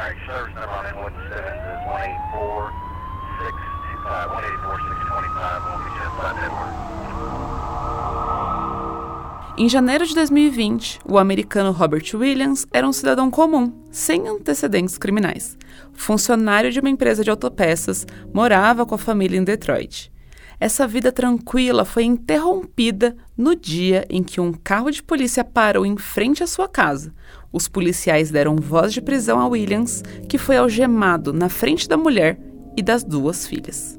right, service number on Inwood 7 is 184 625, 184 625. We'll meet you outside Edward. Em janeiro de 2020, o americano Robert Williams era um cidadão comum, sem antecedentes criminais. Funcionário de uma empresa de autopeças, morava com a família em Detroit. Essa vida tranquila foi interrompida no dia em que um carro de polícia parou em frente à sua casa. Os policiais deram voz de prisão a Williams, que foi algemado na frente da mulher e das duas filhas.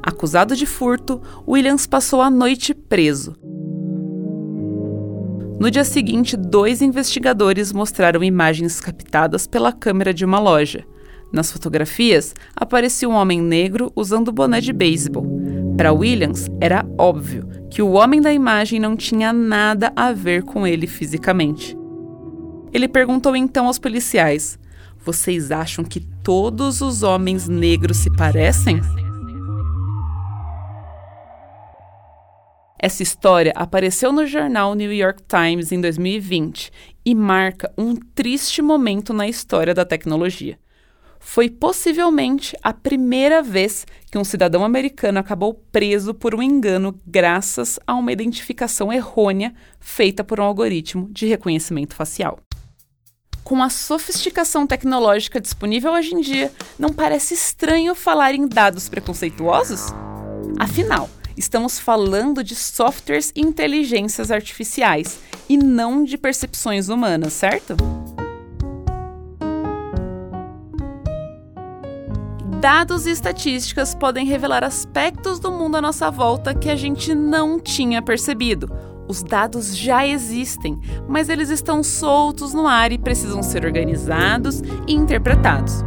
Acusado de furto, Williams passou a noite preso, no dia seguinte, dois investigadores mostraram imagens captadas pela câmera de uma loja. Nas fotografias, aparecia um homem negro usando boné de beisebol. Para Williams, era óbvio que o homem da imagem não tinha nada a ver com ele fisicamente. Ele perguntou então aos policiais: Vocês acham que todos os homens negros se parecem? Essa história apareceu no jornal New York Times em 2020 e marca um triste momento na história da tecnologia. Foi possivelmente a primeira vez que um cidadão americano acabou preso por um engano graças a uma identificação errônea feita por um algoritmo de reconhecimento facial. Com a sofisticação tecnológica disponível hoje em dia, não parece estranho falar em dados preconceituosos? Afinal, estamos falando de softwares e inteligências artificiais e não de percepções humanas, certo? Dados e estatísticas podem revelar aspectos do mundo à nossa volta que a gente não tinha percebido. Os dados já existem, mas eles estão soltos no ar e precisam ser organizados e interpretados.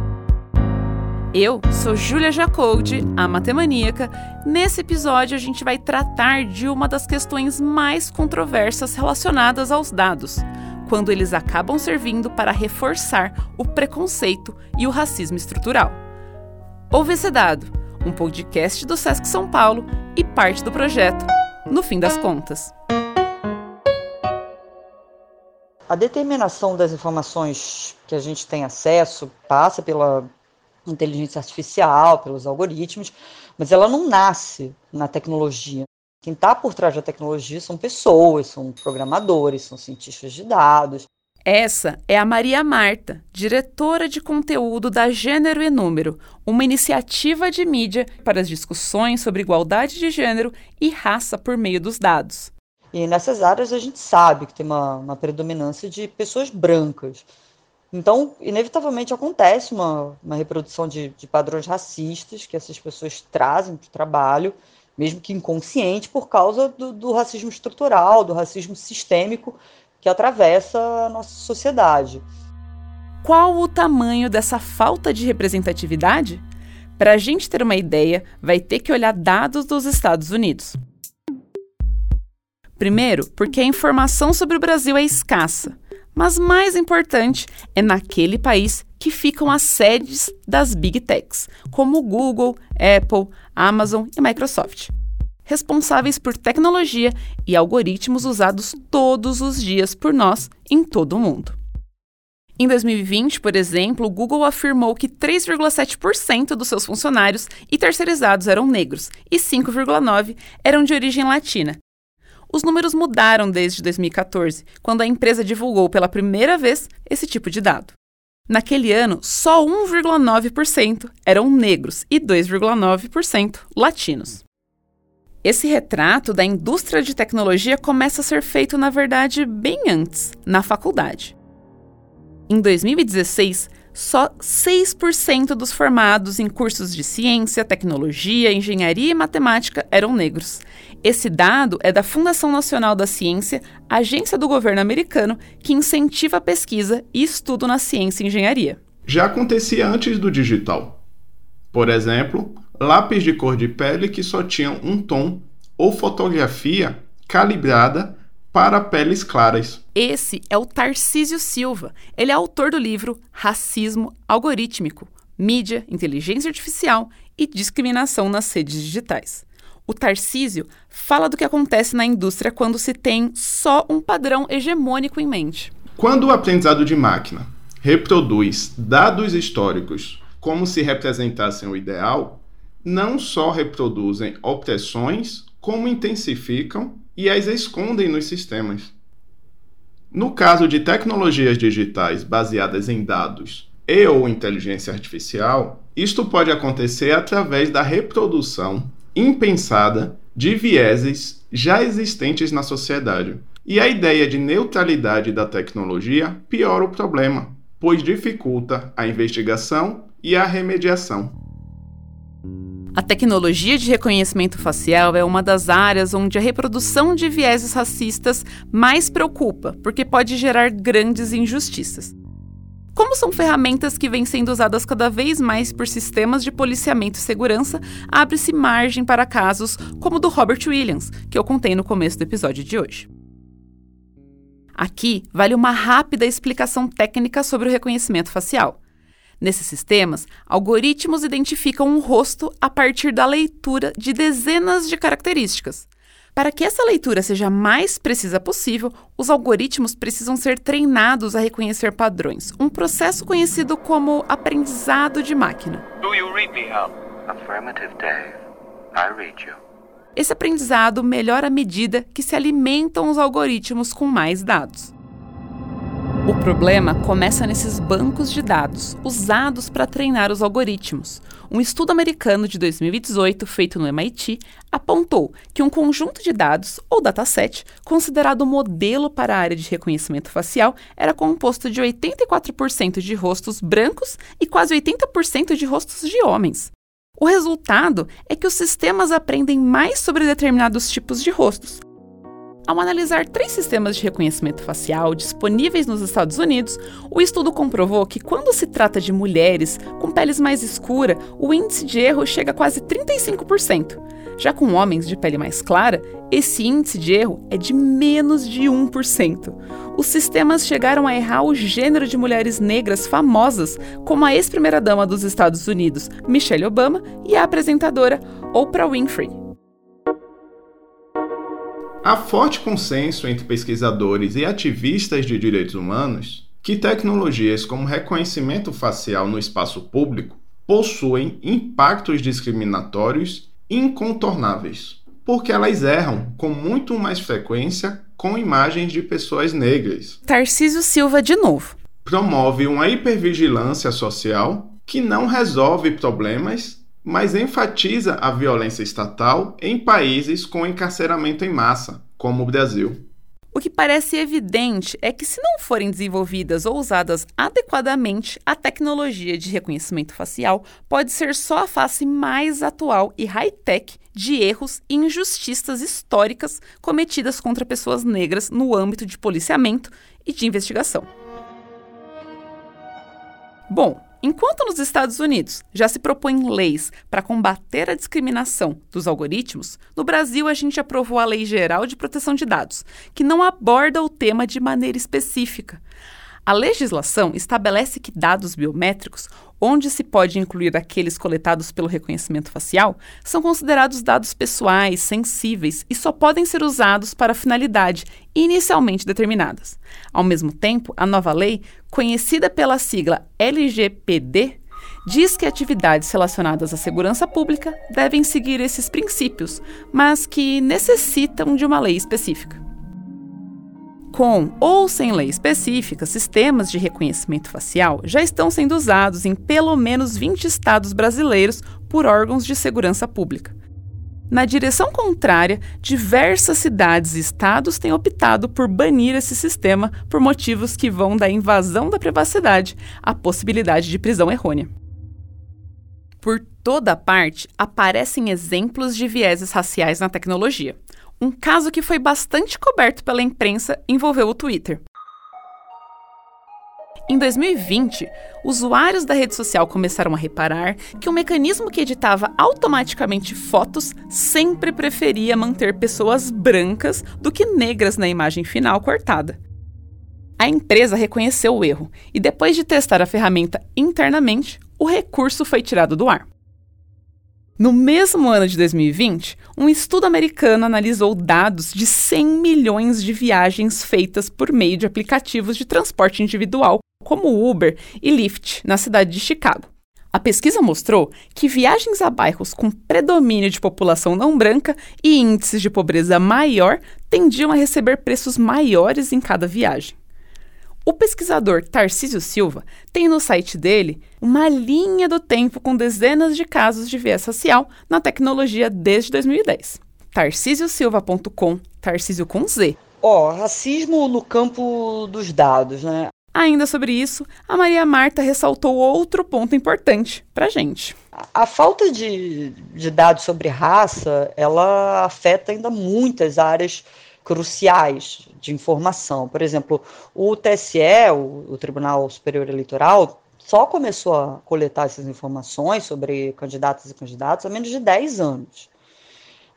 Eu sou Júlia Jacoldi, a matemaníaca. Nesse episódio, a gente vai tratar de uma das questões mais controversas relacionadas aos dados, quando eles acabam servindo para reforçar o preconceito e o racismo estrutural. Ouve esse dado, um podcast do Sesc São Paulo e parte do projeto, no fim das contas. A determinação das informações que a gente tem acesso passa pela inteligência artificial, pelos algoritmos, mas ela não nasce na tecnologia. Quem está por trás da tecnologia são pessoas, são programadores, são cientistas de dados. Essa é a Maria Marta, diretora de conteúdo da Gênero e Número, uma iniciativa de mídia para as discussões sobre igualdade de gênero e raça por meio dos dados. E nessas áreas a gente sabe que tem uma, uma predominância de pessoas brancas. Então, inevitavelmente acontece uma, uma reprodução de, de padrões racistas que essas pessoas trazem para o trabalho, mesmo que inconsciente, por causa do, do racismo estrutural, do racismo sistêmico que atravessa a nossa sociedade. Qual o tamanho dessa falta de representatividade? Para a gente ter uma ideia, vai ter que olhar dados dos Estados Unidos. Primeiro, porque a informação sobre o Brasil é escassa. Mas mais importante é naquele país que ficam as sedes das Big Techs, como Google, Apple, Amazon e Microsoft. Responsáveis por tecnologia e algoritmos usados todos os dias por nós em todo o mundo. Em 2020, por exemplo, o Google afirmou que 3,7% dos seus funcionários e terceirizados eram negros e 5,9% eram de origem latina, os números mudaram desde 2014, quando a empresa divulgou pela primeira vez esse tipo de dado. Naquele ano, só 1,9% eram negros e 2,9% latinos. Esse retrato da indústria de tecnologia começa a ser feito, na verdade, bem antes, na faculdade. Em 2016, só 6% dos formados em cursos de ciência, tecnologia, engenharia e matemática eram negros. Esse dado é da Fundação Nacional da Ciência, agência do governo americano que incentiva a pesquisa e estudo na ciência e engenharia. Já acontecia antes do digital. Por exemplo, lápis de cor de pele que só tinham um tom ou fotografia calibrada para peles claras. Esse é o Tarcísio Silva. Ele é autor do livro Racismo Algorítmico: Mídia, Inteligência Artificial e Discriminação nas Redes Digitais. O Tarcísio fala do que acontece na indústria quando se tem só um padrão hegemônico em mente. Quando o aprendizado de máquina reproduz dados históricos como se representassem o ideal, não só reproduzem opressões, como intensificam e as escondem nos sistemas. No caso de tecnologias digitais baseadas em dados e ou inteligência artificial, isto pode acontecer através da reprodução impensada de vieses já existentes na sociedade. E a ideia de neutralidade da tecnologia piora o problema, pois dificulta a investigação e a remediação. A tecnologia de reconhecimento facial é uma das áreas onde a reprodução de vieses racistas mais preocupa, porque pode gerar grandes injustiças. Como são ferramentas que vêm sendo usadas cada vez mais por sistemas de policiamento e segurança, abre-se margem para casos como o do Robert Williams, que eu contei no começo do episódio de hoje. Aqui vale uma rápida explicação técnica sobre o reconhecimento facial. Nesses sistemas, algoritmos identificam um rosto a partir da leitura de dezenas de características. Para que essa leitura seja mais precisa possível, os algoritmos precisam ser treinados a reconhecer padrões, um processo conhecido como aprendizado de máquina. Do you read me, Hal? Affirmative, Dave. I read you. Esse aprendizado melhora à medida que se alimentam os algoritmos com mais dados. O problema começa nesses bancos de dados usados para treinar os algoritmos. Um estudo americano de 2018, feito no MIT, apontou que um conjunto de dados, ou dataset, considerado modelo para a área de reconhecimento facial, era composto de 84% de rostos brancos e quase 80% de rostos de homens. O resultado é que os sistemas aprendem mais sobre determinados tipos de rostos, ao analisar três sistemas de reconhecimento facial disponíveis nos Estados Unidos, o estudo comprovou que, quando se trata de mulheres com peles mais escura, o índice de erro chega a quase 35%. Já com homens de pele mais clara, esse índice de erro é de menos de 1%. Os sistemas chegaram a errar o gênero de mulheres negras famosas, como a ex-primeira-dama dos Estados Unidos, Michelle Obama, e a apresentadora Oprah Winfrey. Há forte consenso entre pesquisadores e ativistas de direitos humanos que tecnologias como reconhecimento facial no espaço público possuem impactos discriminatórios incontornáveis, porque elas erram com muito mais frequência com imagens de pessoas negras. Tarcísio Silva de novo. Promove uma hipervigilância social que não resolve problemas mas enfatiza a violência estatal em países com encarceramento em massa, como o Brasil. O que parece evidente é que, se não forem desenvolvidas ou usadas adequadamente, a tecnologia de reconhecimento facial pode ser só a face mais atual e high-tech de erros e injustiças históricas cometidas contra pessoas negras no âmbito de policiamento e de investigação. Bom, Enquanto nos Estados Unidos já se propõem leis para combater a discriminação dos algoritmos, no Brasil a gente aprovou a Lei Geral de Proteção de Dados, que não aborda o tema de maneira específica. A legislação estabelece que dados biométricos, onde se pode incluir aqueles coletados pelo reconhecimento facial, são considerados dados pessoais, sensíveis e só podem ser usados para finalidade inicialmente determinadas. Ao mesmo tempo, a nova lei, conhecida pela sigla LGPD, diz que atividades relacionadas à segurança pública devem seguir esses princípios, mas que necessitam de uma lei específica. Com ou sem lei específica, sistemas de reconhecimento facial já estão sendo usados em pelo menos 20 estados brasileiros por órgãos de segurança pública. Na direção contrária, diversas cidades e estados têm optado por banir esse sistema por motivos que vão da invasão da privacidade à possibilidade de prisão errônea. Por toda parte, aparecem exemplos de vieses raciais na tecnologia. Um caso que foi bastante coberto pela imprensa envolveu o Twitter. Em 2020, usuários da rede social começaram a reparar que o mecanismo que editava automaticamente fotos sempre preferia manter pessoas brancas do que negras na imagem final cortada. A empresa reconheceu o erro e, depois de testar a ferramenta internamente, o recurso foi tirado do ar. No mesmo ano de 2020, um estudo americano analisou dados de 100 milhões de viagens feitas por meio de aplicativos de transporte individual como Uber e Lyft, na cidade de Chicago. A pesquisa mostrou que viagens a bairros com predomínio de população não branca e índices de pobreza maior tendiam a receber preços maiores em cada viagem. O pesquisador Tarcísio Silva tem no site dele uma linha do tempo com dezenas de casos de viés racial na tecnologia desde 2010. tarcísiosilva.com, Tarcísio com Z. Ó, oh, racismo no campo dos dados, né? Ainda sobre isso, a Maria Marta ressaltou outro ponto importante para gente. A falta de, de dados sobre raça, ela afeta ainda muitas áreas cruciais de informação. Por exemplo, o TSE, o, o Tribunal Superior Eleitoral, só começou a coletar essas informações sobre candidatos e candidatos há menos de 10 anos.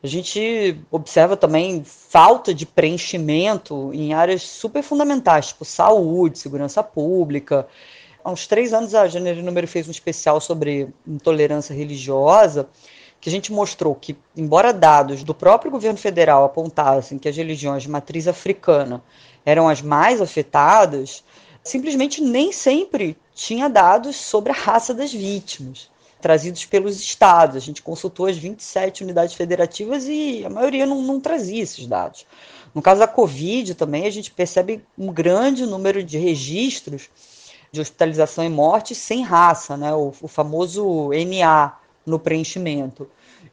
A gente observa também falta de preenchimento em áreas super fundamentais, tipo saúde, segurança pública. Há uns três anos, a Gênero Número fez um especial sobre intolerância religiosa, que a gente mostrou que, embora dados do próprio governo federal apontassem que as religiões de matriz africana eram as mais afetadas, simplesmente nem sempre tinha dados sobre a raça das vítimas, trazidos pelos estados. A gente consultou as 27 unidades federativas e a maioria não, não trazia esses dados. No caso da Covid também, a gente percebe um grande número de registros de hospitalização e morte sem raça, né? o, o famoso NA, no preenchimento.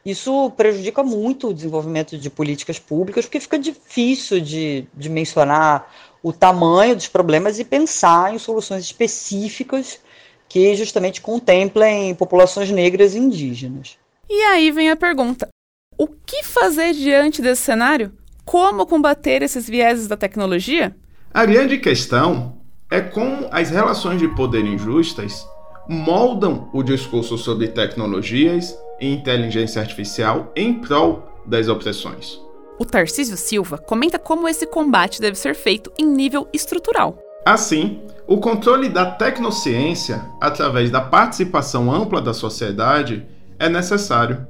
Isso prejudica muito o desenvolvimento de políticas públicas, porque fica difícil de, de mencionar o tamanho dos problemas e pensar em soluções específicas que justamente contemplem populações negras e indígenas. E aí vem a pergunta: o que fazer diante desse cenário? Como combater esses vieses da tecnologia? A grande questão é como as relações de poder injustas moldam o discurso sobre tecnologias e inteligência artificial em prol das opressões. O Tarcísio Silva comenta como esse combate deve ser feito em nível estrutural. Assim, o controle da tecnociência, através da participação ampla da sociedade, é necessário.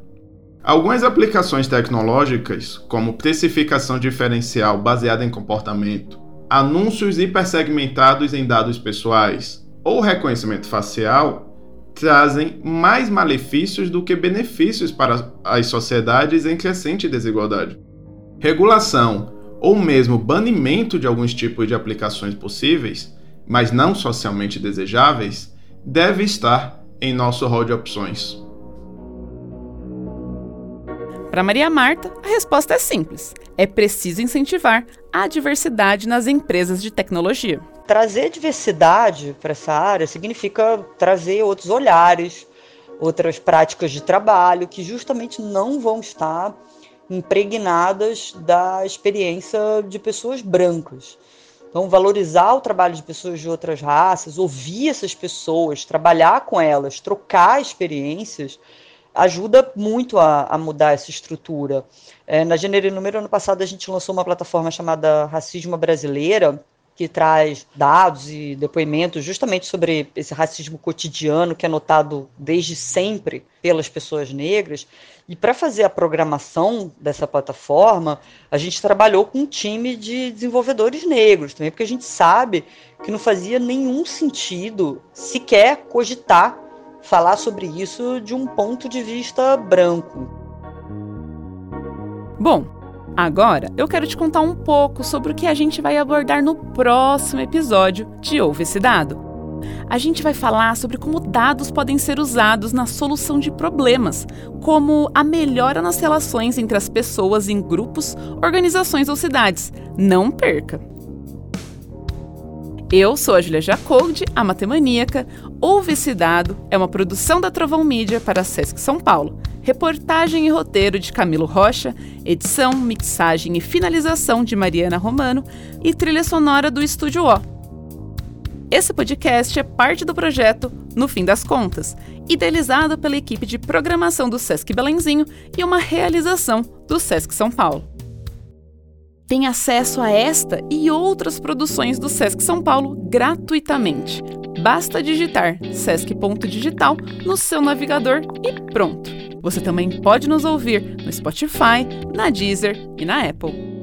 Algumas aplicações tecnológicas, como precificação diferencial baseada em comportamento, anúncios hipersegmentados em dados pessoais, ou reconhecimento facial trazem mais malefícios do que benefícios para as sociedades em crescente desigualdade. Regulação ou mesmo banimento de alguns tipos de aplicações possíveis, mas não socialmente desejáveis, deve estar em nosso rol de opções. Para Maria Marta, a resposta é simples: é preciso incentivar a diversidade nas empresas de tecnologia. Trazer diversidade para essa área significa trazer outros olhares, outras práticas de trabalho que justamente não vão estar impregnadas da experiência de pessoas brancas. Então, valorizar o trabalho de pessoas de outras raças, ouvir essas pessoas, trabalhar com elas, trocar experiências, ajuda muito a, a mudar essa estrutura. É, na Gênero e Número, ano passado, a gente lançou uma plataforma chamada Racismo Brasileira, que traz dados e depoimentos justamente sobre esse racismo cotidiano que é notado desde sempre pelas pessoas negras. E para fazer a programação dessa plataforma, a gente trabalhou com um time de desenvolvedores negros também, porque a gente sabe que não fazia nenhum sentido sequer cogitar falar sobre isso de um ponto de vista branco. Bom, Agora, eu quero te contar um pouco sobre o que a gente vai abordar no próximo episódio de Ouve esse Dado. A gente vai falar sobre como dados podem ser usados na solução de problemas, como a melhora nas relações entre as pessoas em grupos, organizações ou cidades. Não perca! Eu sou a Julia Jacoldi, a matemaníaca. Ouve esse dado é uma produção da Trovão Mídia para a Sesc São Paulo. Reportagem e roteiro de Camilo Rocha, edição, mixagem e finalização de Mariana Romano e trilha sonora do Estúdio O. Esse podcast é parte do projeto No Fim das Contas, idealizado pela equipe de programação do Sesc Belenzinho e uma realização do Sesc São Paulo. Tem acesso a esta e outras produções do Sesc São Paulo gratuitamente. Basta digitar sesc.digital no seu navegador e pronto! Você também pode nos ouvir no Spotify, na Deezer e na Apple.